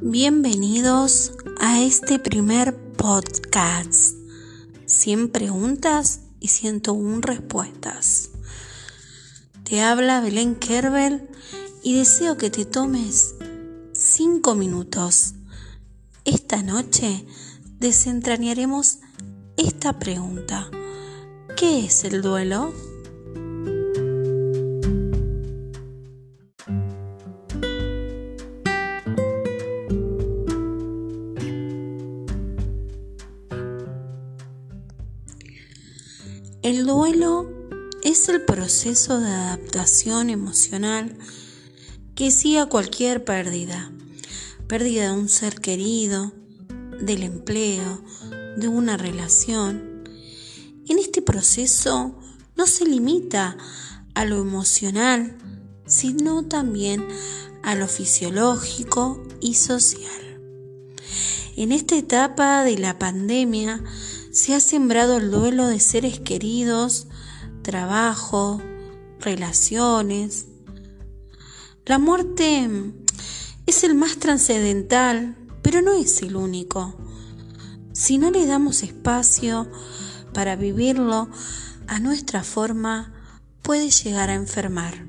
Bienvenidos a este primer podcast. 100 preguntas y 101 respuestas. Te habla Belén Kerbel y deseo que te tomes 5 minutos. Esta noche desentrañaremos esta pregunta. ¿Qué es el duelo? El duelo es el proceso de adaptación emocional que sigue cualquier pérdida. Pérdida de un ser querido, del empleo, de una relación. En este proceso no se limita a lo emocional, sino también a lo fisiológico y social. En esta etapa de la pandemia, se ha sembrado el duelo de seres queridos, trabajo, relaciones. La muerte es el más trascendental, pero no es el único. Si no le damos espacio para vivirlo a nuestra forma, puede llegar a enfermar.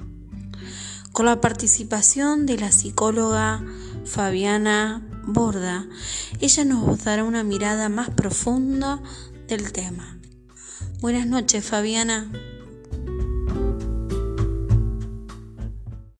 Con la participación de la psicóloga Fabiana Borda, ella nos dará una mirada más profunda del tema. Buenas noches, Fabiana.